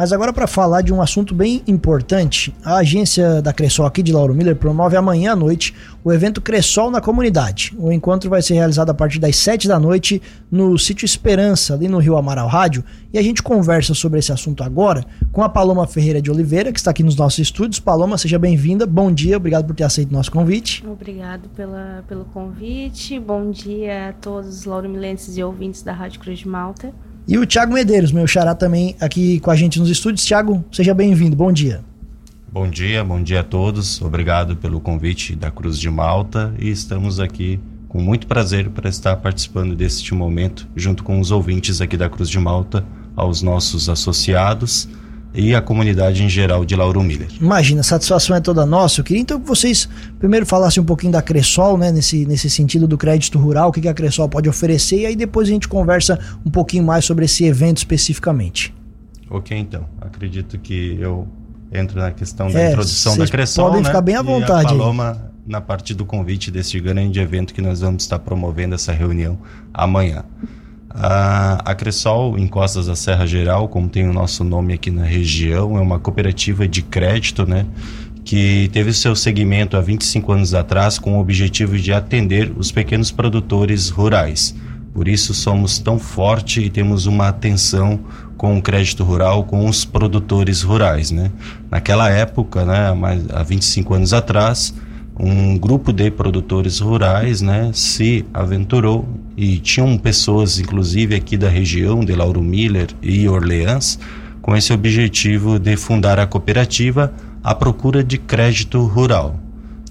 Mas agora para falar de um assunto bem importante, a agência da Cressol aqui de Lauro Miller promove amanhã à noite o evento Cressol na comunidade. O encontro vai ser realizado a partir das 7 da noite no sítio Esperança, ali no Rio Amaral Rádio, e a gente conversa sobre esse assunto agora com a Paloma Ferreira de Oliveira, que está aqui nos nossos estúdios. Paloma, seja bem-vinda. Bom dia, obrigado por ter aceito nosso convite. Obrigado pela, pelo convite. Bom dia a todos os lauromilenses e ouvintes da Rádio Cruz de Malta. E o Thiago Medeiros, meu xará também aqui com a gente nos estúdios. Thiago, seja bem-vindo. Bom dia. Bom dia, bom dia a todos. Obrigado pelo convite da Cruz de Malta e estamos aqui com muito prazer para estar participando deste momento junto com os ouvintes aqui da Cruz de Malta, aos nossos associados e a comunidade em geral de Lauro Miller. Imagina, a satisfação é toda nossa. Eu queria então que vocês primeiro falassem um pouquinho da Cressol, né, nesse, nesse sentido do crédito rural, o que, que a Cressol pode oferecer, e aí depois a gente conversa um pouquinho mais sobre esse evento especificamente. Ok, então. Acredito que eu entro na questão da é, introdução da Cressol. Podem né? ficar bem à vontade. E a Paloma, na parte do convite deste grande evento que nós vamos estar promovendo essa reunião amanhã. A, a Cressol, em Costas da Serra Geral, como tem o nosso nome aqui na região, é uma cooperativa de crédito, né? Que teve seu segmento há 25 anos atrás com o objetivo de atender os pequenos produtores rurais. Por isso somos tão forte e temos uma atenção com o crédito rural, com os produtores rurais, né? Naquela época, né, há 25 anos atrás, um grupo de produtores rurais, né, se aventurou e tinham pessoas, inclusive aqui da região de Lauro Miller e Orleans, com esse objetivo de fundar a cooperativa à procura de crédito rural.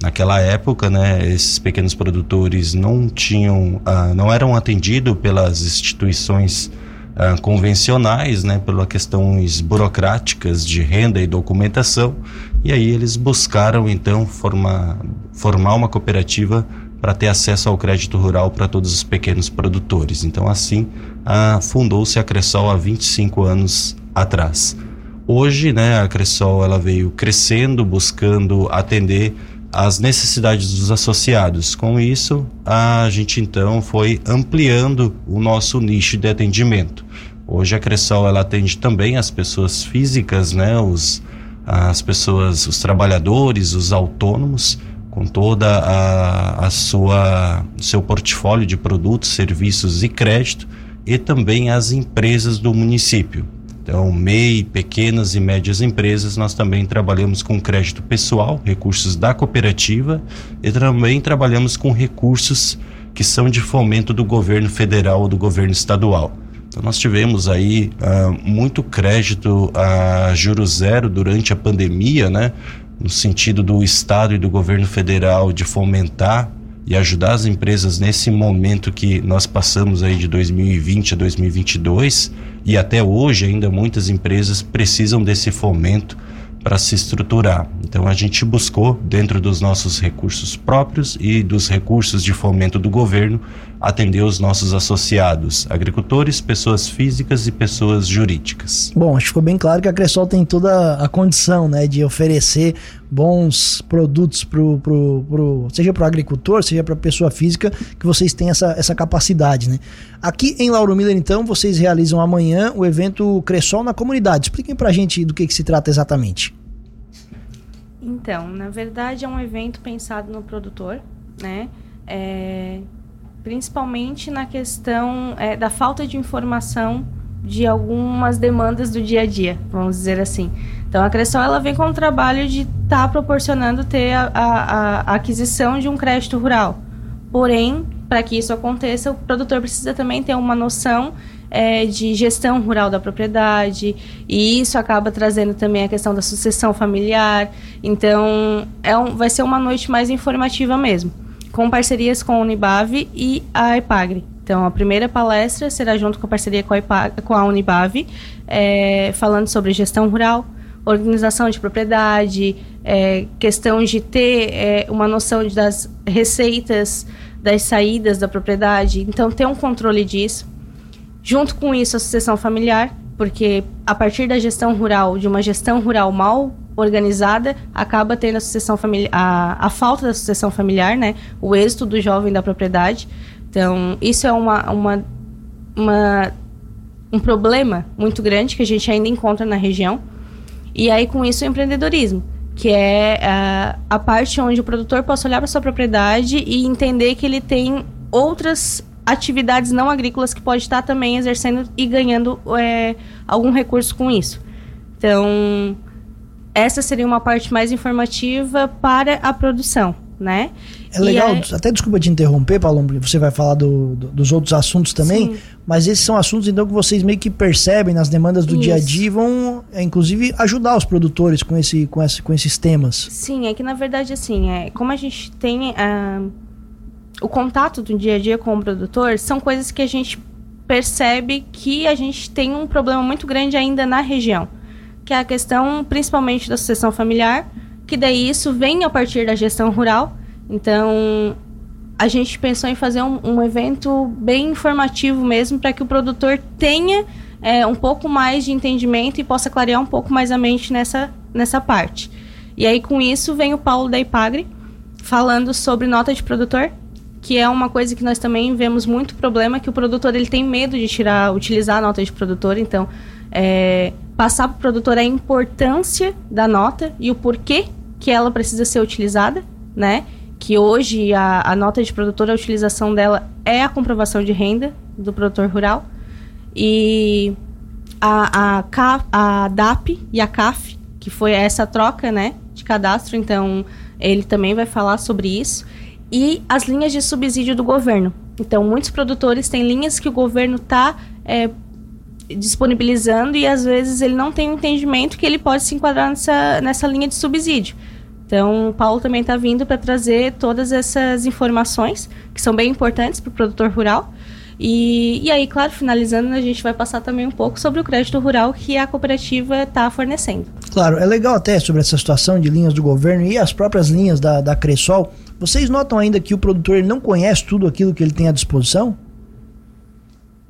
Naquela época, né, esses pequenos produtores não tinham, ah, não eram atendidos pelas instituições ah, convencionais, né, pelas questões burocráticas de renda e documentação, e aí eles buscaram então formar, formar uma cooperativa para ter acesso ao crédito rural para todos os pequenos produtores. Então assim fundou-se a Cressol há 25 anos atrás. Hoje, né, a Cressol ela veio crescendo, buscando atender as necessidades dos associados. Com isso, a gente então foi ampliando o nosso nicho de atendimento. Hoje a Cressol ela atende também as pessoas físicas, né, os as pessoas, os trabalhadores, os autônomos, com toda a, a sua seu portfólio de produtos, serviços e crédito, e também as empresas do município. Então, MEI, pequenas e médias empresas, nós também trabalhamos com crédito pessoal, recursos da cooperativa, e também trabalhamos com recursos que são de fomento do governo federal ou do governo estadual. Então nós tivemos aí uh, muito crédito a juro zero durante a pandemia, né? No sentido do Estado e do governo federal de fomentar e ajudar as empresas nesse momento que nós passamos aí de 2020 a 2022 e até hoje ainda muitas empresas precisam desse fomento para se estruturar. Então a gente buscou, dentro dos nossos recursos próprios e dos recursos de fomento do governo, atender os nossos associados, agricultores, pessoas físicas e pessoas jurídicas. Bom, acho que ficou bem claro que a Cressol tem toda a condição né, de oferecer bons produtos pro, pro, pro seja para o agricultor, seja para a pessoa física, que vocês têm essa, essa capacidade. Né? Aqui em Lauro Miller, então, vocês realizam amanhã o evento Cressol na comunidade. Expliquem para a gente do que, que se trata exatamente. Então, na verdade é um evento pensado no produtor, né? É, principalmente na questão é, da falta de informação de algumas demandas do dia a dia, vamos dizer assim. Então a Cressol ela vem com o trabalho de estar tá proporcionando ter a, a, a aquisição de um crédito rural. Porém, para que isso aconteça, o produtor precisa também ter uma noção é, de gestão rural da propriedade, e isso acaba trazendo também a questão da sucessão familiar. Então, é um, vai ser uma noite mais informativa mesmo, com parcerias com a Unibave e a EPAGRE. Então, a primeira palestra será junto com a parceria com a, EPAG, com a Unibave, é, falando sobre gestão rural, organização de propriedade, é, questão de ter é, uma noção das receitas, das saídas da propriedade. Então, ter um controle disso. Junto com isso, a sucessão familiar, porque a partir da gestão rural, de uma gestão rural mal organizada, acaba tendo a sucessão familiar, a, a falta da sucessão familiar, né? O êxito do jovem da propriedade. Então, isso é uma, uma, uma um problema muito grande que a gente ainda encontra na região. E aí, com isso, o empreendedorismo, que é a, a parte onde o produtor possa olhar para sua propriedade e entender que ele tem outras atividades não agrícolas que pode estar também exercendo e ganhando é, algum recurso com isso. Então, essa seria uma parte mais informativa para a produção, né? É legal, aí... até desculpa te interromper, Paulo, porque você vai falar do, do, dos outros assuntos também, Sim. mas esses são assuntos então que vocês meio que percebem nas demandas do Isso. dia a dia e vão, é, inclusive, ajudar os produtores com, esse, com, esse, com esses temas. Sim, é que na verdade, assim, é, como a gente tem uh, o contato do dia a dia com o produtor, são coisas que a gente percebe que a gente tem um problema muito grande ainda na região, que é a questão principalmente da sucessão familiar, que daí isso vem a partir da gestão rural, então, a gente pensou em fazer um, um evento bem informativo mesmo, para que o produtor tenha é, um pouco mais de entendimento e possa clarear um pouco mais a mente nessa, nessa parte. E aí, com isso, vem o Paulo da Ipagre falando sobre nota de produtor, que é uma coisa que nós também vemos muito problema, que o produtor ele tem medo de tirar, utilizar a nota de produtor, então é, passar para o produtor a importância da nota e o porquê que ela precisa ser utilizada, né? que hoje a, a nota de produtor, a utilização dela é a comprovação de renda do produtor rural. E a, a, a DAP e a CAF, que foi essa troca né, de cadastro, então ele também vai falar sobre isso. E as linhas de subsídio do governo. Então, muitos produtores têm linhas que o governo está é, disponibilizando e às vezes ele não tem o entendimento que ele pode se enquadrar nessa, nessa linha de subsídio. Então, o Paulo também está vindo para trazer todas essas informações que são bem importantes para o produtor rural. E, e aí, claro, finalizando, a gente vai passar também um pouco sobre o crédito rural que a cooperativa está fornecendo. Claro, é legal até sobre essa situação de linhas do governo e as próprias linhas da, da Cressol. Vocês notam ainda que o produtor não conhece tudo aquilo que ele tem à disposição?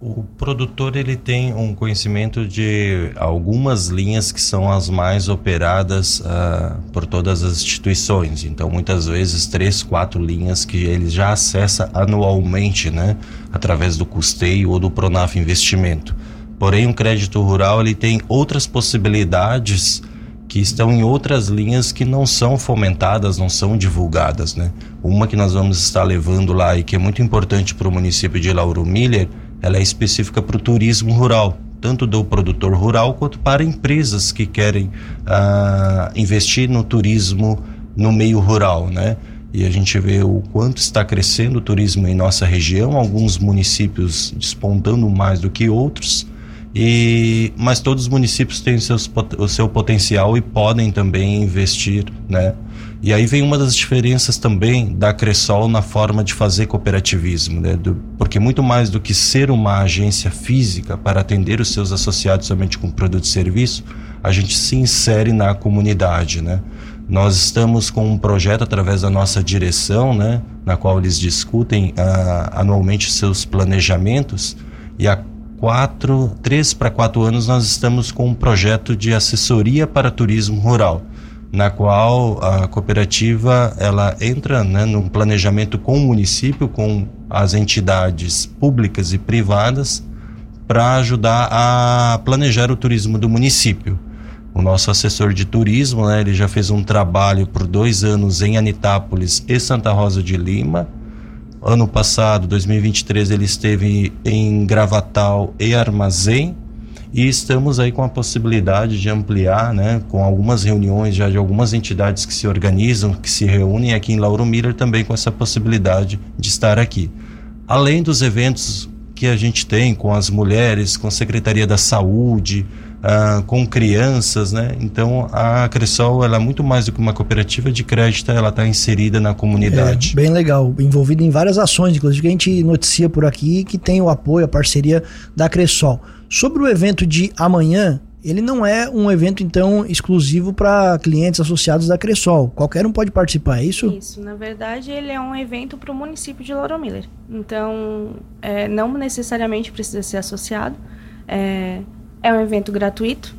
O produtor ele tem um conhecimento de algumas linhas que são as mais operadas uh, por todas as instituições. Então, muitas vezes três, quatro linhas que ele já acessa anualmente, né, através do custeio ou do Pronaf Investimento. Porém, o crédito rural ele tem outras possibilidades que estão em outras linhas que não são fomentadas, não são divulgadas, né? Uma que nós vamos estar levando lá e que é muito importante para o município de Lauro Miller ela é específica para o turismo rural, tanto do produtor rural quanto para empresas que querem uh, investir no turismo no meio rural, né? E a gente vê o quanto está crescendo o turismo em nossa região, alguns municípios despontando mais do que outros, e mas todos os municípios têm seus, o seu potencial e podem também investir, né? E aí vem uma das diferenças também da Cressol na forma de fazer cooperativismo, né? Do, porque muito mais do que ser uma agência física para atender os seus associados somente com produto e serviço, a gente se insere na comunidade, né? Nós estamos com um projeto através da nossa direção, né, na qual eles discutem uh, anualmente seus planejamentos e há quatro, três para quatro anos nós estamos com um projeto de assessoria para turismo rural na qual a cooperativa ela entra né, num planejamento com o município, com as entidades públicas e privadas, para ajudar a planejar o turismo do município. O nosso assessor de turismo, né, ele já fez um trabalho por dois anos em Anitápolis e Santa Rosa de Lima. Ano passado, 2023, ele esteve em Gravatal e Armazém e estamos aí com a possibilidade de ampliar, né, com algumas reuniões já de algumas entidades que se organizam, que se reúnem aqui em Lauro Miller também com essa possibilidade de estar aqui. Além dos eventos que a gente tem com as mulheres, com a Secretaria da Saúde, uh, com crianças, né? Então a Cressol ela é muito mais do que uma cooperativa de crédito, ela está inserida na comunidade. É, bem legal, envolvida em várias ações, inclusive que a gente noticia por aqui que tem o apoio, a parceria da Cressol. Sobre o evento de amanhã, ele não é um evento, então, exclusivo para clientes associados da Cressol. Qualquer um pode participar, é isso? Isso. Na verdade, ele é um evento para o município de Lauro Miller. Então, é, não necessariamente precisa ser associado. É, é um evento gratuito.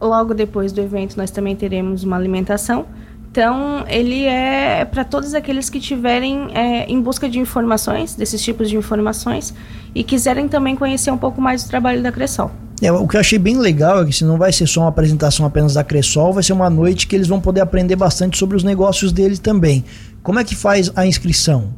Logo depois do evento, nós também teremos uma alimentação Então, ele é para todos aqueles que tiverem é, em busca de informações, desses tipos de informações, e quiserem também conhecer um pouco mais do trabalho da Cressol. É, o que eu achei bem legal é que se não vai ser só uma apresentação apenas da Cressol, vai ser uma noite que eles vão poder aprender bastante sobre os negócios deles também. Como é que faz a inscrição?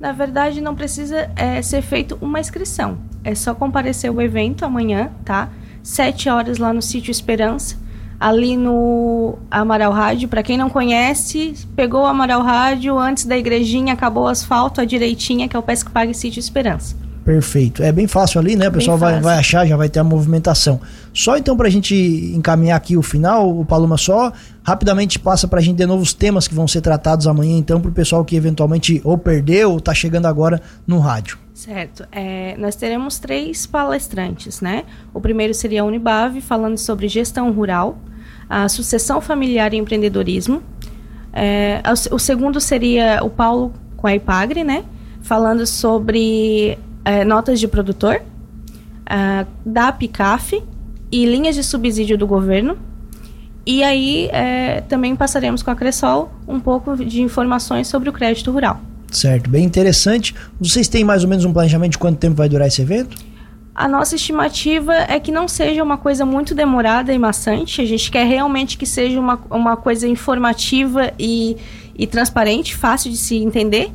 Na verdade, não precisa é, ser feito uma inscrição. É só comparecer o evento amanhã, tá? Sete horas lá no Sítio Esperança ali no Amaral Rádio. Para quem não conhece, pegou o Amaral Rádio antes da igrejinha, acabou o asfalto, a direitinha, que é o Pesque Pague Sítio Esperança. Perfeito. É bem fácil ali, né? O pessoal vai, vai achar, já vai ter a movimentação. Só então para a gente encaminhar aqui o final, o Paloma só rapidamente passa para a gente de novo os temas que vão ser tratados amanhã, então, para o pessoal que eventualmente ou perdeu ou está chegando agora no rádio. Certo. É, nós teremos três palestrantes, né? O primeiro seria a Unibave, falando sobre gestão rural, a sucessão familiar e empreendedorismo. É, o segundo seria o Paulo com a Ipagre, né? Falando sobre é, notas de produtor, da PICAF e linhas de subsídio do governo. E aí é, também passaremos com a Cressol um pouco de informações sobre o crédito rural. Certo, bem interessante. Vocês têm mais ou menos um planejamento de quanto tempo vai durar esse evento? A nossa estimativa é que não seja uma coisa muito demorada e maçante. A gente quer realmente que seja uma, uma coisa informativa e, e transparente, fácil de se entender.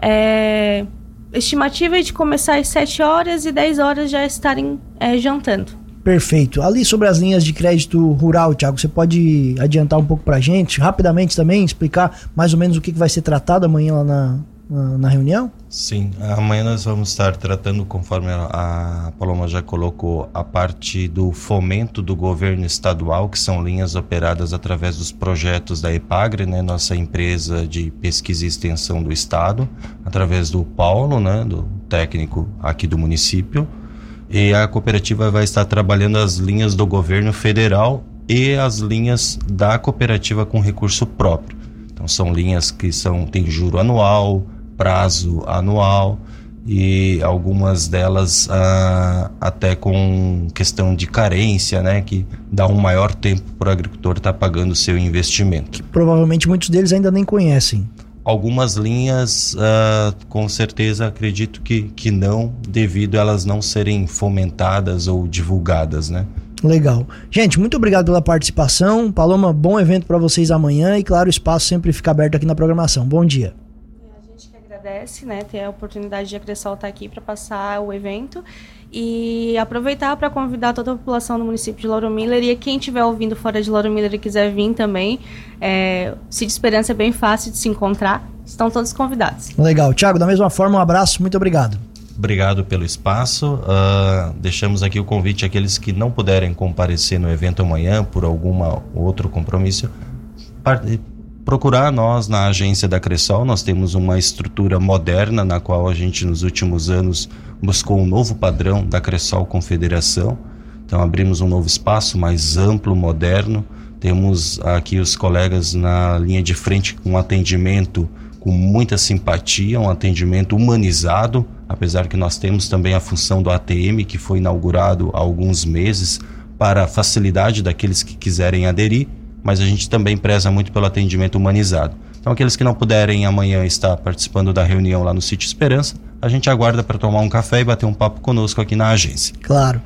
É, estimativa é de começar às 7 horas e 10 horas já estarem é, jantando. Perfeito. Ali sobre as linhas de crédito rural, Thiago, você pode adiantar um pouco para a gente, rapidamente também, explicar mais ou menos o que, que vai ser tratado amanhã lá na, na, reunião? Sim, amanhã nós vamos estar tratando, conforme a Paloma já colocou, a parte do fomento do governo estadual, que são linhas operadas através dos projetos da EPAGRE, né, nossa empresa de pesquisa e extensão do estado, através do Paulo, né, do técnico aqui do município. E a cooperativa vai estar trabalhando as linhas do governo federal e as linhas da cooperativa com recurso próprio. Então são linhas que são tem juro anual, prazo anual e algumas delas ah, até com questão de carência, né, que dá um maior tempo para o agricultor estar tá pagando o seu investimento. Que provavelmente muitos deles ainda nem conhecem. Algumas linhas, ah, com certeza, acredito que, que não, devido a elas não serem fomentadas ou divulgadas, né? Legal. Gente, muito obrigado pela participação. Paloma, bom evento para vocês amanhã e, claro, o espaço sempre fica aberto aqui na programação. Bom dia agradece, né, ter a oportunidade de a Cressol estar aqui para passar o evento e aproveitar para convidar toda a população do município de Lauro Miller e quem estiver ouvindo fora de Lauro Miller e quiser vir também, é, de Esperança é bem fácil de se encontrar, estão todos convidados. Legal. Tiago, da mesma forma, um abraço, muito obrigado. Obrigado pelo espaço. Uh, deixamos aqui o convite àqueles que não puderem comparecer no evento amanhã por algum outro compromisso procurar nós na agência da Cressol. Nós temos uma estrutura moderna na qual a gente nos últimos anos buscou um novo padrão da Cressol Confederação. Então abrimos um novo espaço mais amplo, moderno. Temos aqui os colegas na linha de frente com atendimento com muita simpatia, um atendimento humanizado, apesar que nós temos também a função do ATM que foi inaugurado há alguns meses para facilidade daqueles que quiserem aderir mas a gente também preza muito pelo atendimento humanizado. Então, aqueles que não puderem amanhã estar participando da reunião lá no Sítio Esperança, a gente aguarda para tomar um café e bater um papo conosco aqui na agência. Claro.